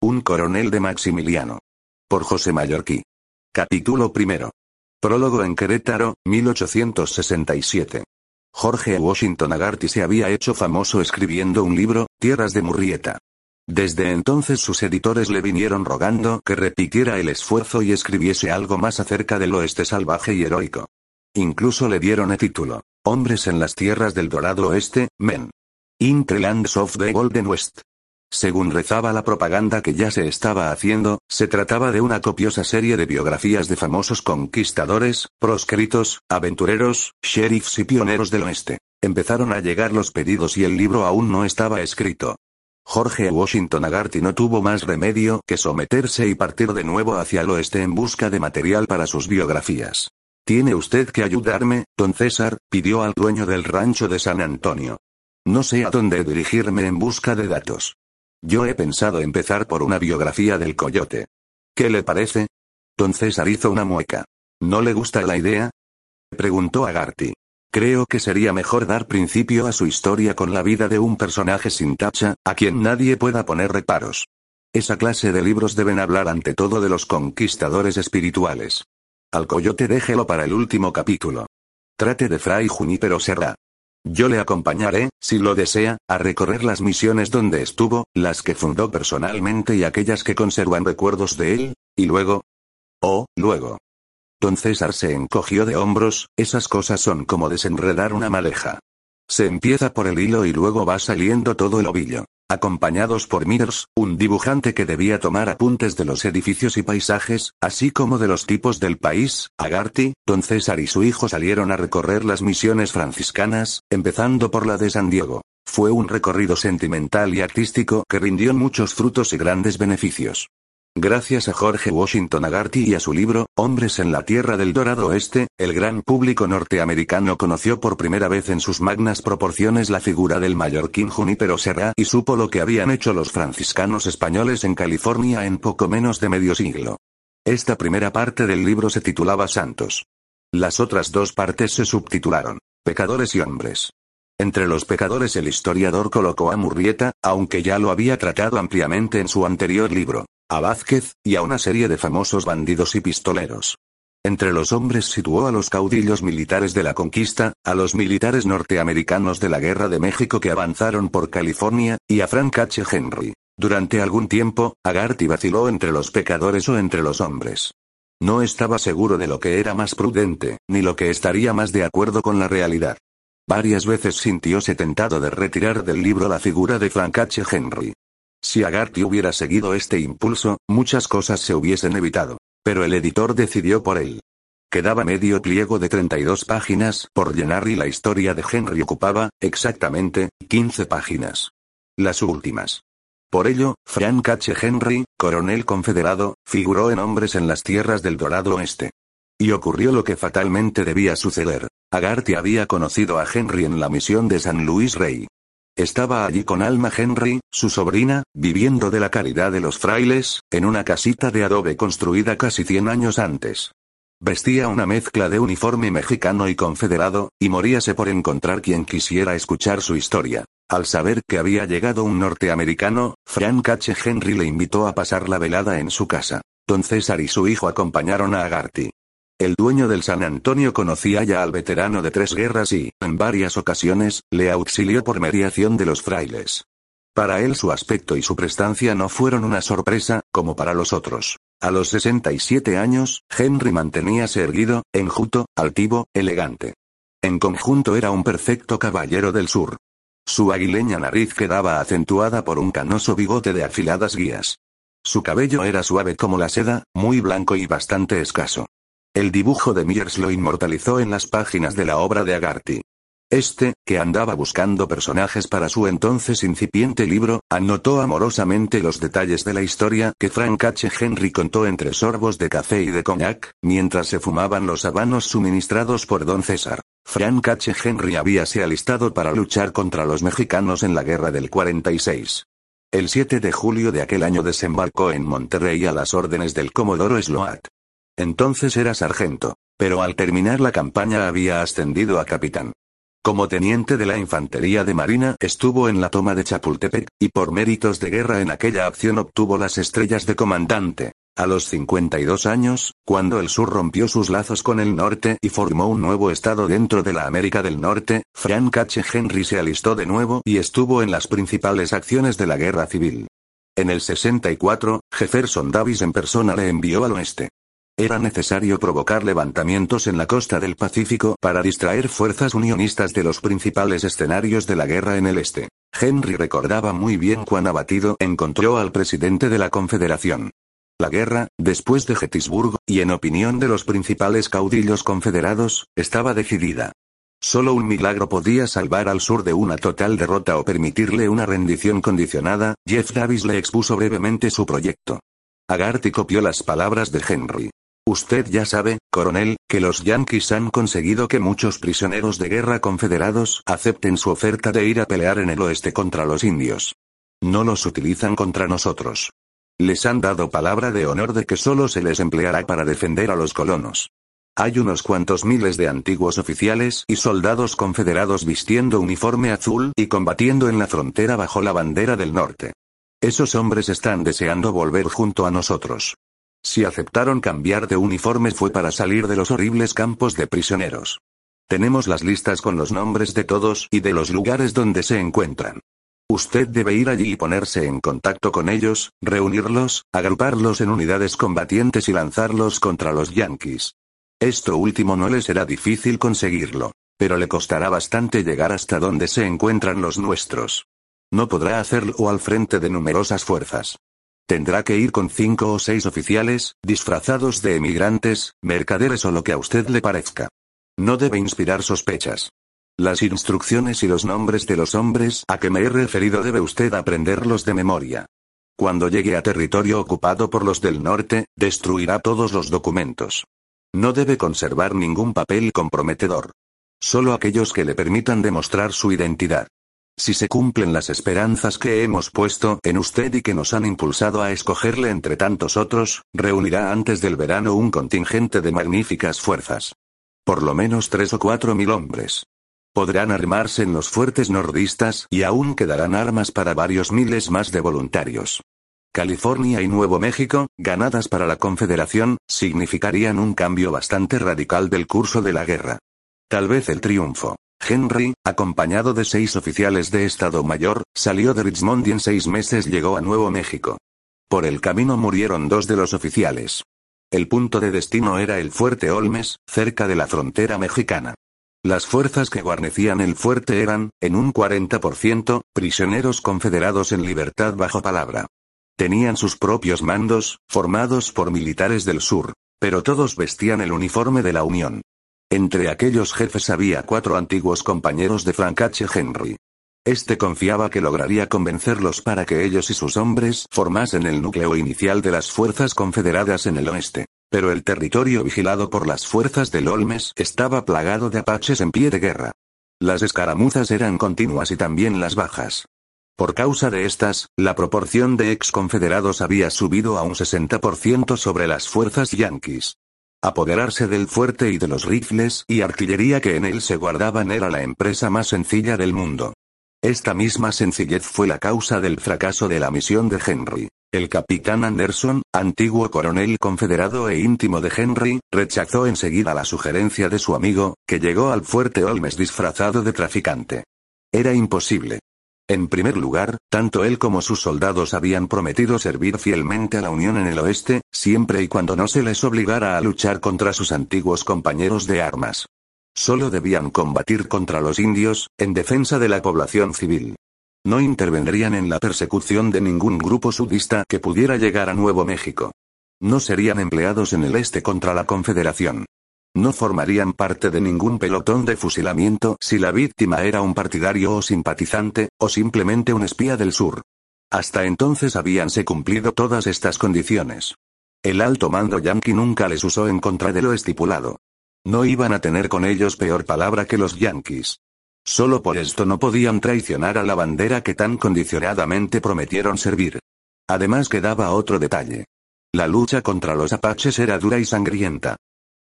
un coronel de Maximiliano. Por José Mallorquí. Capítulo primero. Prólogo en Querétaro, 1867. Jorge Washington Agarty se había hecho famoso escribiendo un libro, Tierras de Murrieta. Desde entonces sus editores le vinieron rogando que repitiera el esfuerzo y escribiese algo más acerca del oeste salvaje y heroico. Incluso le dieron el título, Hombres en las tierras del dorado oeste, Men. In the lands of the golden west. Según rezaba la propaganda que ya se estaba haciendo, se trataba de una copiosa serie de biografías de famosos conquistadores, proscritos, aventureros, sheriffs y pioneros del oeste. Empezaron a llegar los pedidos y el libro aún no estaba escrito. Jorge Washington Agarty no tuvo más remedio que someterse y partir de nuevo hacia el oeste en busca de material para sus biografías. Tiene usted que ayudarme, don César, pidió al dueño del rancho de San Antonio. No sé a dónde dirigirme en busca de datos. Yo he pensado empezar por una biografía del coyote. ¿Qué le parece? Don César hizo una mueca. ¿No le gusta la idea? Preguntó Agarty. Creo que sería mejor dar principio a su historia con la vida de un personaje sin tacha, a quien nadie pueda poner reparos. Esa clase de libros deben hablar ante todo de los conquistadores espirituales. Al coyote déjelo para el último capítulo. Trate de Fray Junípero Serra. Yo le acompañaré, si lo desea, a recorrer las misiones donde estuvo, las que fundó personalmente y aquellas que conservan recuerdos de él, y luego... Oh, luego. Don César se encogió de hombros, esas cosas son como desenredar una maleja. Se empieza por el hilo y luego va saliendo todo el ovillo. Acompañados por Mears, un dibujante que debía tomar apuntes de los edificios y paisajes, así como de los tipos del país, Agarty, don César y su hijo salieron a recorrer las misiones franciscanas, empezando por la de San Diego. Fue un recorrido sentimental y artístico que rindió muchos frutos y grandes beneficios. Gracias a Jorge Washington Agarty y a su libro, Hombres en la Tierra del Dorado Oeste, el gran público norteamericano conoció por primera vez en sus magnas proporciones la figura del mallorquín Junípero Serra y supo lo que habían hecho los franciscanos españoles en California en poco menos de medio siglo. Esta primera parte del libro se titulaba Santos. Las otras dos partes se subtitularon, Pecadores y Hombres. Entre los pecadores el historiador colocó a Murrieta, aunque ya lo había tratado ampliamente en su anterior libro a Vázquez, y a una serie de famosos bandidos y pistoleros. Entre los hombres situó a los caudillos militares de la conquista, a los militares norteamericanos de la Guerra de México que avanzaron por California, y a Frank H. Henry. Durante algún tiempo, Agarty vaciló entre los pecadores o entre los hombres. No estaba seguro de lo que era más prudente, ni lo que estaría más de acuerdo con la realidad. Varias veces sintióse tentado de retirar del libro la figura de Frank H. Henry. Si Agarty hubiera seguido este impulso, muchas cosas se hubiesen evitado. Pero el editor decidió por él. Quedaba medio pliego de 32 páginas por llenar y la historia de Henry ocupaba, exactamente, 15 páginas. Las últimas. Por ello, Frank H. Henry, coronel confederado, figuró en Hombres en las tierras del Dorado Oeste. Y ocurrió lo que fatalmente debía suceder. Agarty había conocido a Henry en la misión de San Luis Rey. Estaba allí con Alma Henry, su sobrina, viviendo de la caridad de los frailes, en una casita de adobe construida casi 100 años antes. Vestía una mezcla de uniforme mexicano y confederado, y moríase por encontrar quien quisiera escuchar su historia. Al saber que había llegado un norteamericano, Frank H. Henry le invitó a pasar la velada en su casa. Don César y su hijo acompañaron a Agarty. El dueño del San Antonio conocía ya al veterano de tres guerras y, en varias ocasiones, le auxilió por mediación de los frailes. Para él su aspecto y su prestancia no fueron una sorpresa, como para los otros. A los 67 años, Henry manteníase erguido, enjuto, altivo, elegante. En conjunto era un perfecto caballero del sur. Su aguileña nariz quedaba acentuada por un canoso bigote de afiladas guías. Su cabello era suave como la seda, muy blanco y bastante escaso. El dibujo de Mears lo inmortalizó en las páginas de la obra de Agarty. Este, que andaba buscando personajes para su entonces incipiente libro, anotó amorosamente los detalles de la historia que Frank H. Henry contó entre sorbos de café y de coñac, mientras se fumaban los habanos suministrados por don César. Frank H. Henry habíase alistado para luchar contra los mexicanos en la guerra del 46. El 7 de julio de aquel año desembarcó en Monterrey a las órdenes del Comodoro Sloat. Entonces era sargento, pero al terminar la campaña había ascendido a capitán. Como teniente de la Infantería de Marina estuvo en la toma de Chapultepec, y por méritos de guerra en aquella acción obtuvo las estrellas de comandante. A los 52 años, cuando el sur rompió sus lazos con el norte y formó un nuevo estado dentro de la América del Norte, Frank H. Henry se alistó de nuevo y estuvo en las principales acciones de la guerra civil. En el 64, Jefferson Davis en persona le envió al oeste. Era necesario provocar levantamientos en la costa del Pacífico para distraer fuerzas unionistas de los principales escenarios de la guerra en el este. Henry recordaba muy bien cuán abatido encontró al presidente de la Confederación. La guerra, después de Gettysburg, y en opinión de los principales caudillos confederados, estaba decidida. Solo un milagro podía salvar al sur de una total derrota o permitirle una rendición condicionada. Jeff Davis le expuso brevemente su proyecto. Agarty copió las palabras de Henry. Usted ya sabe, coronel, que los yanquis han conseguido que muchos prisioneros de guerra confederados acepten su oferta de ir a pelear en el oeste contra los indios. No los utilizan contra nosotros. Les han dado palabra de honor de que solo se les empleará para defender a los colonos. Hay unos cuantos miles de antiguos oficiales y soldados confederados vistiendo uniforme azul y combatiendo en la frontera bajo la bandera del norte. Esos hombres están deseando volver junto a nosotros. Si aceptaron cambiar de uniforme fue para salir de los horribles campos de prisioneros. Tenemos las listas con los nombres de todos y de los lugares donde se encuentran. Usted debe ir allí y ponerse en contacto con ellos, reunirlos, agruparlos en unidades combatientes y lanzarlos contra los yanquis. Esto último no le será difícil conseguirlo, pero le costará bastante llegar hasta donde se encuentran los nuestros. No podrá hacerlo al frente de numerosas fuerzas. Tendrá que ir con cinco o seis oficiales, disfrazados de emigrantes, mercaderes o lo que a usted le parezca. No debe inspirar sospechas. Las instrucciones y los nombres de los hombres a que me he referido debe usted aprenderlos de memoria. Cuando llegue a territorio ocupado por los del norte, destruirá todos los documentos. No debe conservar ningún papel comprometedor. Solo aquellos que le permitan demostrar su identidad. Si se cumplen las esperanzas que hemos puesto en usted y que nos han impulsado a escogerle entre tantos otros, reunirá antes del verano un contingente de magníficas fuerzas. Por lo menos tres o cuatro mil hombres. Podrán armarse en los fuertes nordistas y aún quedarán armas para varios miles más de voluntarios. California y Nuevo México, ganadas para la Confederación, significarían un cambio bastante radical del curso de la guerra. Tal vez el triunfo. Henry, acompañado de seis oficiales de Estado Mayor, salió de Richmond y en seis meses llegó a Nuevo México. Por el camino murieron dos de los oficiales. El punto de destino era el fuerte Olmes, cerca de la frontera mexicana. Las fuerzas que guarnecían el fuerte eran, en un 40%, prisioneros confederados en libertad bajo palabra. Tenían sus propios mandos, formados por militares del sur. Pero todos vestían el uniforme de la Unión. Entre aquellos jefes había cuatro antiguos compañeros de Frank H. Henry. Este confiaba que lograría convencerlos para que ellos y sus hombres formasen el núcleo inicial de las fuerzas confederadas en el oeste. Pero el territorio vigilado por las fuerzas del Olmes estaba plagado de apaches en pie de guerra. Las escaramuzas eran continuas y también las bajas. Por causa de estas, la proporción de ex confederados había subido a un 60% sobre las fuerzas yanquis. Apoderarse del fuerte y de los rifles y artillería que en él se guardaban era la empresa más sencilla del mundo. Esta misma sencillez fue la causa del fracaso de la misión de Henry. El capitán Anderson, antiguo coronel confederado e íntimo de Henry, rechazó enseguida la sugerencia de su amigo, que llegó al fuerte Olmes disfrazado de traficante. Era imposible. En primer lugar, tanto él como sus soldados habían prometido servir fielmente a la Unión en el oeste, siempre y cuando no se les obligara a luchar contra sus antiguos compañeros de armas. Solo debían combatir contra los indios, en defensa de la población civil. No intervendrían en la persecución de ningún grupo sudista que pudiera llegar a Nuevo México. No serían empleados en el este contra la Confederación. No formarían parte de ningún pelotón de fusilamiento si la víctima era un partidario o simpatizante, o simplemente un espía del sur. Hasta entonces habíanse cumplido todas estas condiciones. El alto mando yanqui nunca les usó en contra de lo estipulado. No iban a tener con ellos peor palabra que los yanquis. Solo por esto no podían traicionar a la bandera que tan condicionadamente prometieron servir. Además quedaba otro detalle. La lucha contra los apaches era dura y sangrienta.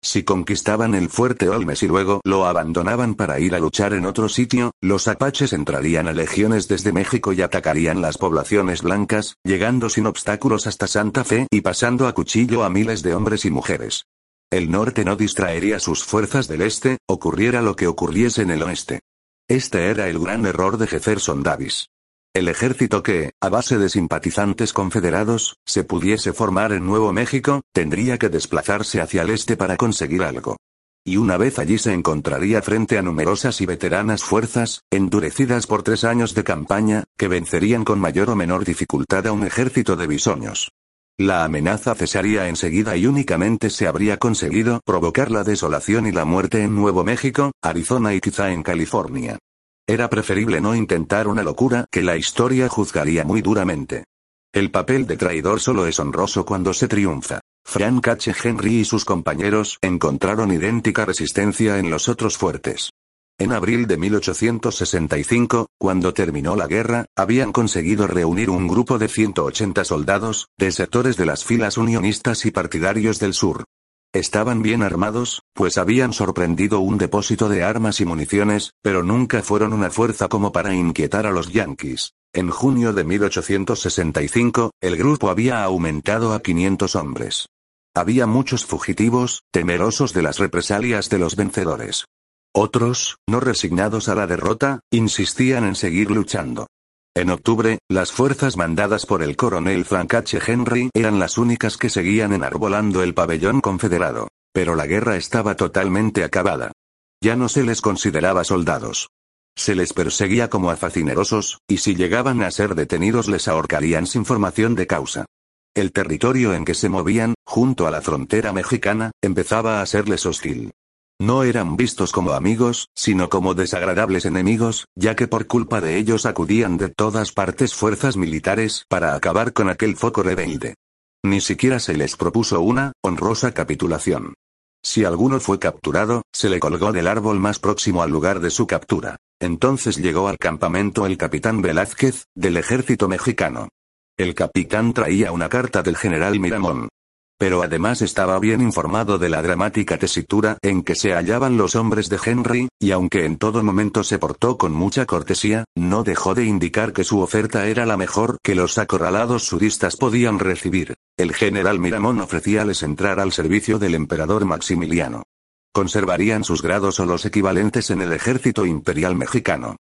Si conquistaban el fuerte Olmes y luego lo abandonaban para ir a luchar en otro sitio, los apaches entrarían a legiones desde México y atacarían las poblaciones blancas, llegando sin obstáculos hasta Santa Fe y pasando a cuchillo a miles de hombres y mujeres. El norte no distraería sus fuerzas del este, ocurriera lo que ocurriese en el oeste. Este era el gran error de Jefferson Davis. El ejército que, a base de simpatizantes confederados, se pudiese formar en Nuevo México, tendría que desplazarse hacia el este para conseguir algo. Y una vez allí se encontraría frente a numerosas y veteranas fuerzas, endurecidas por tres años de campaña, que vencerían con mayor o menor dificultad a un ejército de bisoños. La amenaza cesaría enseguida y únicamente se habría conseguido provocar la desolación y la muerte en Nuevo México, Arizona y quizá en California. Era preferible no intentar una locura que la historia juzgaría muy duramente. El papel de traidor solo es honroso cuando se triunfa. Frank H. Henry y sus compañeros encontraron idéntica resistencia en los otros fuertes. En abril de 1865, cuando terminó la guerra, habían conseguido reunir un grupo de 180 soldados, desertores de las filas unionistas y partidarios del sur. Estaban bien armados, pues habían sorprendido un depósito de armas y municiones, pero nunca fueron una fuerza como para inquietar a los yanquis. En junio de 1865, el grupo había aumentado a 500 hombres. Había muchos fugitivos, temerosos de las represalias de los vencedores. Otros, no resignados a la derrota, insistían en seguir luchando. En octubre, las fuerzas mandadas por el coronel Frank H. Henry eran las únicas que seguían enarbolando el pabellón confederado. Pero la guerra estaba totalmente acabada. Ya no se les consideraba soldados. Se les perseguía como a y si llegaban a ser detenidos les ahorcarían sin formación de causa. El territorio en que se movían, junto a la frontera mexicana, empezaba a serles hostil. No eran vistos como amigos, sino como desagradables enemigos, ya que por culpa de ellos acudían de todas partes fuerzas militares para acabar con aquel foco rebelde. Ni siquiera se les propuso una honrosa capitulación. Si alguno fue capturado, se le colgó del árbol más próximo al lugar de su captura. Entonces llegó al campamento el capitán Velázquez, del ejército mexicano. El capitán traía una carta del general Miramón. Pero además estaba bien informado de la dramática tesitura en que se hallaban los hombres de Henry, y aunque en todo momento se portó con mucha cortesía, no dejó de indicar que su oferta era la mejor que los acorralados sudistas podían recibir. El general Miramón ofrecíales entrar al servicio del emperador Maximiliano. Conservarían sus grados o los equivalentes en el ejército imperial mexicano.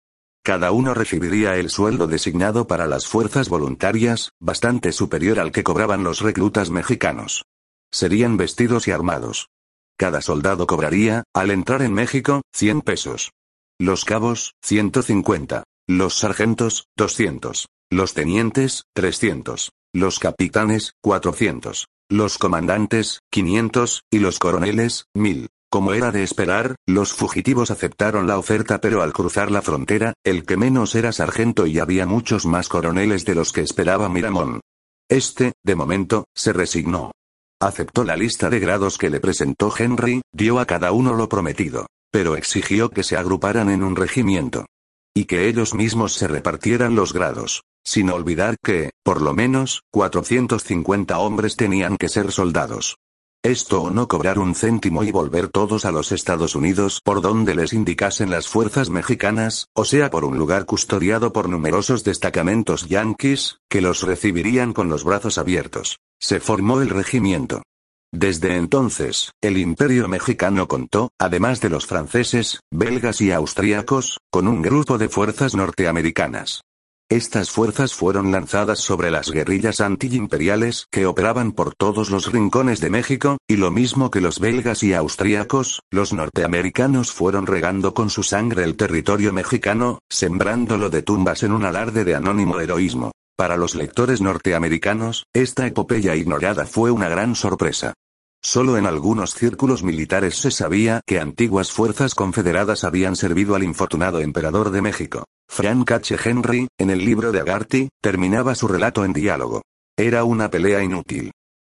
Cada uno recibiría el sueldo designado para las fuerzas voluntarias, bastante superior al que cobraban los reclutas mexicanos. Serían vestidos y armados. Cada soldado cobraría, al entrar en México, 100 pesos. Los cabos, 150. Los sargentos, 200. Los tenientes, 300. Los capitanes, 400. Los comandantes, 500, y los coroneles, 1000. Como era de esperar, los fugitivos aceptaron la oferta pero al cruzar la frontera, el que menos era sargento y había muchos más coroneles de los que esperaba Miramón. Este, de momento, se resignó. Aceptó la lista de grados que le presentó Henry, dio a cada uno lo prometido. Pero exigió que se agruparan en un regimiento. Y que ellos mismos se repartieran los grados. Sin olvidar que, por lo menos, 450 hombres tenían que ser soldados. Esto o no cobrar un céntimo y volver todos a los Estados Unidos por donde les indicasen las fuerzas mexicanas, o sea por un lugar custodiado por numerosos destacamentos yanquis, que los recibirían con los brazos abiertos. Se formó el regimiento. Desde entonces, el imperio mexicano contó, además de los franceses, belgas y austríacos, con un grupo de fuerzas norteamericanas. Estas fuerzas fueron lanzadas sobre las guerrillas antiimperiales que operaban por todos los rincones de México, y lo mismo que los belgas y austríacos, los norteamericanos fueron regando con su sangre el territorio mexicano, sembrándolo de tumbas en un alarde de anónimo heroísmo. Para los lectores norteamericanos, esta epopeya ignorada fue una gran sorpresa. Solo en algunos círculos militares se sabía que antiguas fuerzas confederadas habían servido al infortunado emperador de México. Frank H. Henry, en el libro de Agarty, terminaba su relato en diálogo. Era una pelea inútil.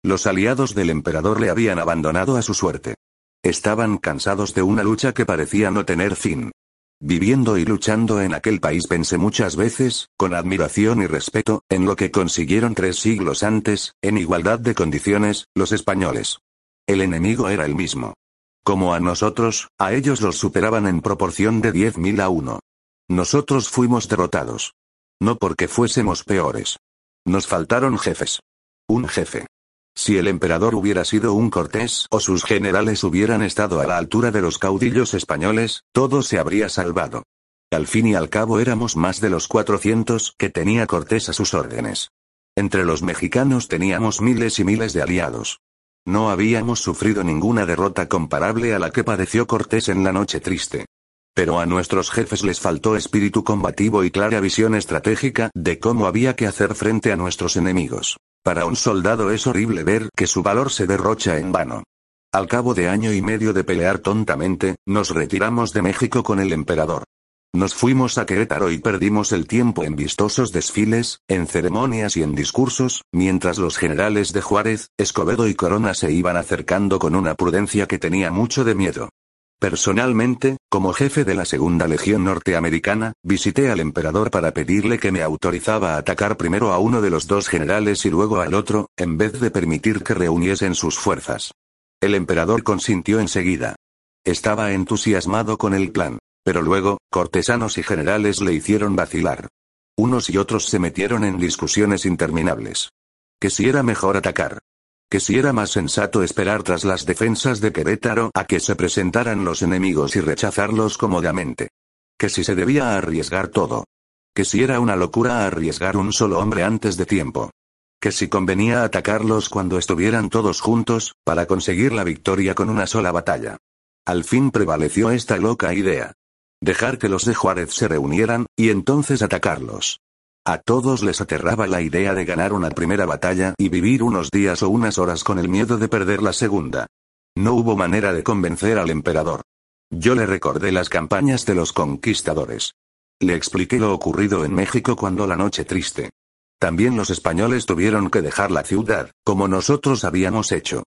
Los aliados del emperador le habían abandonado a su suerte. Estaban cansados de una lucha que parecía no tener fin. Viviendo y luchando en aquel país pensé muchas veces, con admiración y respeto, en lo que consiguieron tres siglos antes, en igualdad de condiciones, los españoles. El enemigo era el mismo. Como a nosotros, a ellos los superaban en proporción de 10.000 a 1. Nosotros fuimos derrotados. No porque fuésemos peores. Nos faltaron jefes. Un jefe. Si el emperador hubiera sido un cortés o sus generales hubieran estado a la altura de los caudillos españoles, todo se habría salvado. Al fin y al cabo éramos más de los 400 que tenía Cortés a sus órdenes. Entre los mexicanos teníamos miles y miles de aliados. No habíamos sufrido ninguna derrota comparable a la que padeció Cortés en la noche triste. Pero a nuestros jefes les faltó espíritu combativo y clara visión estratégica de cómo había que hacer frente a nuestros enemigos. Para un soldado es horrible ver que su valor se derrocha en vano. Al cabo de año y medio de pelear tontamente, nos retiramos de México con el emperador. Nos fuimos a Querétaro y perdimos el tiempo en vistosos desfiles, en ceremonias y en discursos, mientras los generales de Juárez, Escobedo y Corona se iban acercando con una prudencia que tenía mucho de miedo. Personalmente, como jefe de la Segunda Legión Norteamericana, visité al emperador para pedirle que me autorizaba a atacar primero a uno de los dos generales y luego al otro, en vez de permitir que reuniesen sus fuerzas. El emperador consintió enseguida. Estaba entusiasmado con el plan. Pero luego, cortesanos y generales le hicieron vacilar. Unos y otros se metieron en discusiones interminables. Que si era mejor atacar, que si era más sensato esperar tras las defensas de Querétaro a que se presentaran los enemigos y rechazarlos cómodamente. Que si se debía arriesgar todo. Que si era una locura arriesgar un solo hombre antes de tiempo. Que si convenía atacarlos cuando estuvieran todos juntos, para conseguir la victoria con una sola batalla. Al fin prevaleció esta loca idea. Dejar que los de Juárez se reunieran, y entonces atacarlos. A todos les aterraba la idea de ganar una primera batalla y vivir unos días o unas horas con el miedo de perder la segunda. No hubo manera de convencer al emperador. Yo le recordé las campañas de los conquistadores. Le expliqué lo ocurrido en México cuando la noche triste. También los españoles tuvieron que dejar la ciudad, como nosotros habíamos hecho.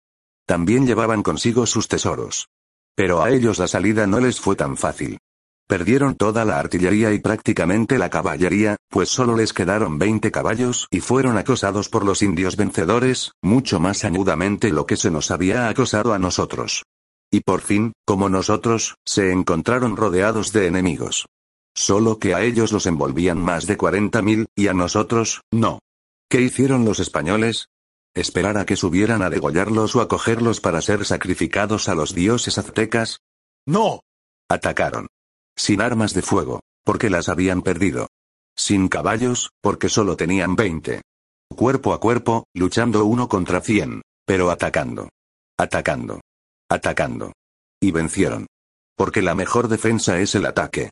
También llevaban consigo sus tesoros. Pero a ellos la salida no les fue tan fácil. Perdieron toda la artillería y prácticamente la caballería, pues solo les quedaron 20 caballos y fueron acosados por los indios vencedores, mucho más añudamente lo que se nos había acosado a nosotros. Y por fin, como nosotros, se encontraron rodeados de enemigos. Solo que a ellos los envolvían más de 40.000, y a nosotros, no. ¿Qué hicieron los españoles? ¿Esperar a que subieran a degollarlos o a cogerlos para ser sacrificados a los dioses aztecas? No. Atacaron. Sin armas de fuego, porque las habían perdido. Sin caballos, porque solo tenían 20. Cuerpo a cuerpo, luchando uno contra cien. Pero atacando. Atacando. Atacando. Y vencieron. Porque la mejor defensa es el ataque.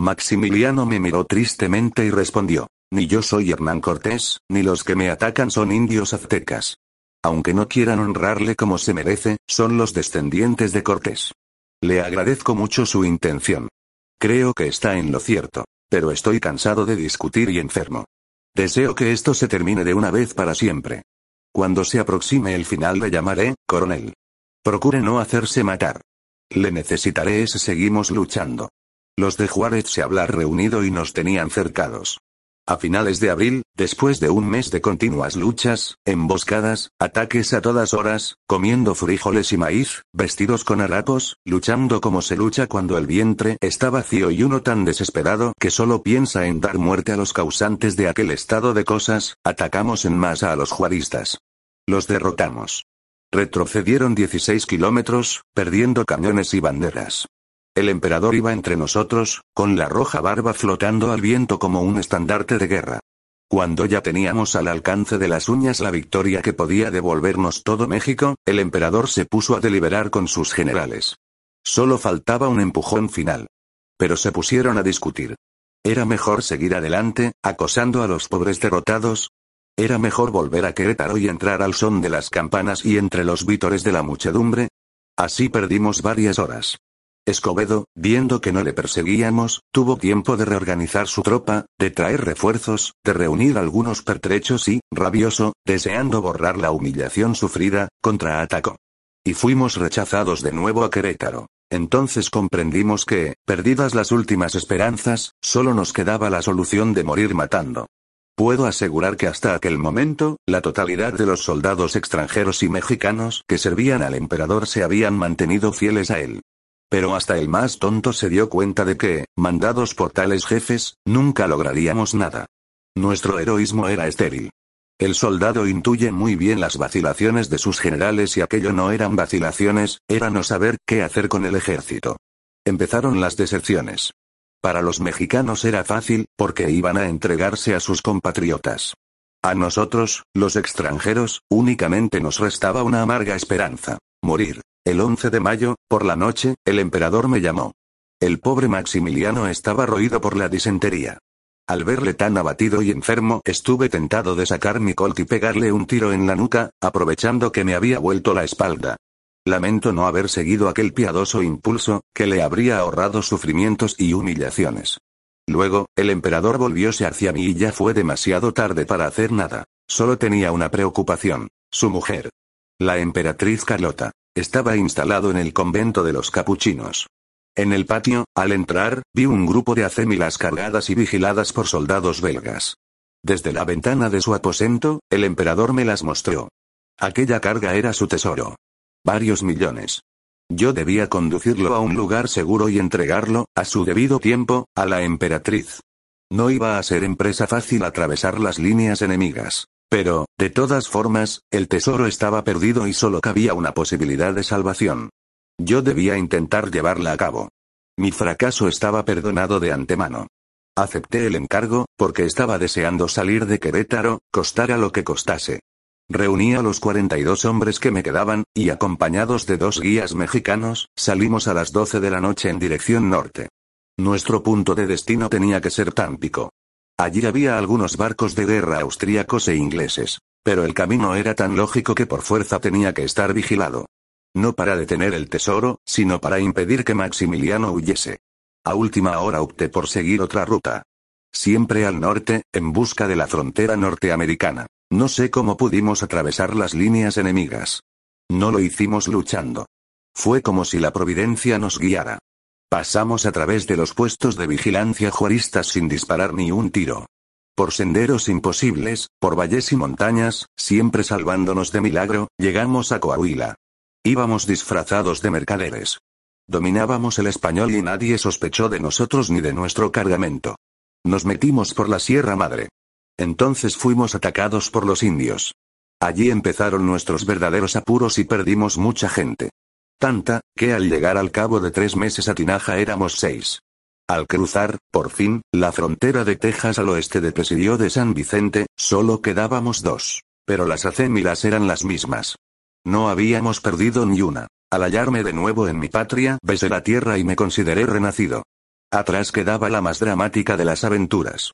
Maximiliano me miró tristemente y respondió. Ni yo soy Hernán Cortés, ni los que me atacan son indios aztecas. Aunque no quieran honrarle como se merece, son los descendientes de Cortés. Le agradezco mucho su intención. Creo que está en lo cierto. Pero estoy cansado de discutir y enfermo. Deseo que esto se termine de una vez para siempre. Cuando se aproxime el final le llamaré, coronel. Procure no hacerse matar. Le necesitaré si seguimos luchando. Los de Juárez se hablar reunido y nos tenían cercados. A finales de abril, después de un mes de continuas luchas, emboscadas, ataques a todas horas, comiendo frijoles y maíz, vestidos con harapos, luchando como se lucha cuando el vientre está vacío y uno tan desesperado que solo piensa en dar muerte a los causantes de aquel estado de cosas, atacamos en masa a los juaristas. Los derrotamos. Retrocedieron 16 kilómetros, perdiendo cañones y banderas. El emperador iba entre nosotros, con la roja barba flotando al viento como un estandarte de guerra. Cuando ya teníamos al alcance de las uñas la victoria que podía devolvernos todo México, el emperador se puso a deliberar con sus generales. Solo faltaba un empujón final. Pero se pusieron a discutir. ¿Era mejor seguir adelante, acosando a los pobres derrotados? ¿Era mejor volver a Querétaro y entrar al son de las campanas y entre los vítores de la muchedumbre? Así perdimos varias horas. Escobedo, viendo que no le perseguíamos, tuvo tiempo de reorganizar su tropa, de traer refuerzos, de reunir algunos pertrechos y, rabioso, deseando borrar la humillación sufrida, contraatacó. Y fuimos rechazados de nuevo a Querétaro. Entonces comprendimos que, perdidas las últimas esperanzas, solo nos quedaba la solución de morir matando. Puedo asegurar que hasta aquel momento, la totalidad de los soldados extranjeros y mexicanos que servían al emperador se habían mantenido fieles a él. Pero hasta el más tonto se dio cuenta de que, mandados por tales jefes, nunca lograríamos nada. Nuestro heroísmo era estéril. El soldado intuye muy bien las vacilaciones de sus generales y aquello no eran vacilaciones, era no saber qué hacer con el ejército. Empezaron las deserciones. Para los mexicanos era fácil, porque iban a entregarse a sus compatriotas. A nosotros, los extranjeros, únicamente nos restaba una amarga esperanza. Morir. El 11 de mayo, por la noche, el emperador me llamó. El pobre Maximiliano estaba roído por la disentería. Al verle tan abatido y enfermo, estuve tentado de sacar mi colt y pegarle un tiro en la nuca, aprovechando que me había vuelto la espalda. Lamento no haber seguido aquel piadoso impulso, que le habría ahorrado sufrimientos y humillaciones. Luego, el emperador volvióse hacia mí y ya fue demasiado tarde para hacer nada. Solo tenía una preocupación, su mujer. La emperatriz Carlota. Estaba instalado en el convento de los capuchinos. En el patio, al entrar, vi un grupo de acémilas cargadas y vigiladas por soldados belgas. Desde la ventana de su aposento, el emperador me las mostró. Aquella carga era su tesoro. Varios millones. Yo debía conducirlo a un lugar seguro y entregarlo, a su debido tiempo, a la emperatriz. No iba a ser empresa fácil atravesar las líneas enemigas. Pero, de todas formas, el tesoro estaba perdido y solo cabía una posibilidad de salvación. Yo debía intentar llevarla a cabo. Mi fracaso estaba perdonado de antemano. Acepté el encargo, porque estaba deseando salir de Querétaro, costara lo que costase. Reuní a los 42 hombres que me quedaban, y acompañados de dos guías mexicanos, salimos a las 12 de la noche en dirección norte. Nuestro punto de destino tenía que ser Tampico. Allí había algunos barcos de guerra austríacos e ingleses. Pero el camino era tan lógico que por fuerza tenía que estar vigilado. No para detener el tesoro, sino para impedir que Maximiliano huyese. A última hora opté por seguir otra ruta. Siempre al norte, en busca de la frontera norteamericana. No sé cómo pudimos atravesar las líneas enemigas. No lo hicimos luchando. Fue como si la providencia nos guiara. Pasamos a través de los puestos de vigilancia juaristas sin disparar ni un tiro. Por senderos imposibles, por valles y montañas, siempre salvándonos de milagro, llegamos a Coahuila. Íbamos disfrazados de mercaderes. Dominábamos el español y nadie sospechó de nosotros ni de nuestro cargamento. Nos metimos por la Sierra Madre. Entonces fuimos atacados por los indios. Allí empezaron nuestros verdaderos apuros y perdimos mucha gente. Tanta, que al llegar al cabo de tres meses a Tinaja éramos seis. Al cruzar, por fin, la frontera de Texas al oeste de Presidio de San Vicente, solo quedábamos dos. Pero las acémilas eran las mismas. No habíamos perdido ni una. Al hallarme de nuevo en mi patria, besé la tierra y me consideré renacido. Atrás quedaba la más dramática de las aventuras.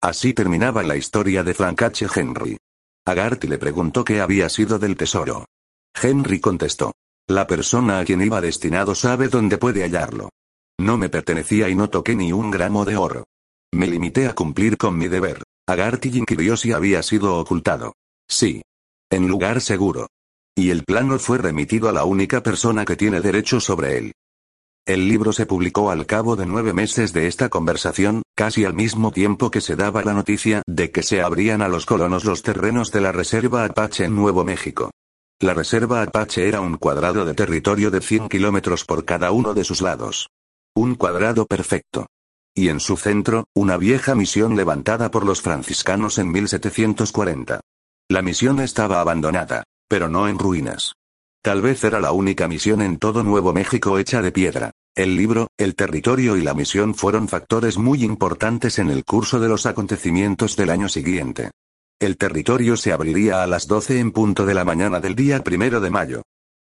Así terminaba la historia de Frank H. Henry. Agarty le preguntó qué había sido del tesoro. Henry contestó. La persona a quien iba destinado sabe dónde puede hallarlo. No me pertenecía y no toqué ni un gramo de oro. Me limité a cumplir con mi deber. Agarty inquirió si había sido ocultado. Sí. En lugar seguro. Y el plano fue remitido a la única persona que tiene derecho sobre él. El libro se publicó al cabo de nueve meses de esta conversación, casi al mismo tiempo que se daba la noticia de que se abrían a los colonos los terrenos de la Reserva Apache en Nuevo México. La Reserva Apache era un cuadrado de territorio de 100 kilómetros por cada uno de sus lados. Un cuadrado perfecto. Y en su centro, una vieja misión levantada por los franciscanos en 1740. La misión estaba abandonada, pero no en ruinas. Tal vez era la única misión en todo Nuevo México hecha de piedra. El libro, el territorio y la misión fueron factores muy importantes en el curso de los acontecimientos del año siguiente. El territorio se abriría a las 12 en punto de la mañana del día primero de mayo.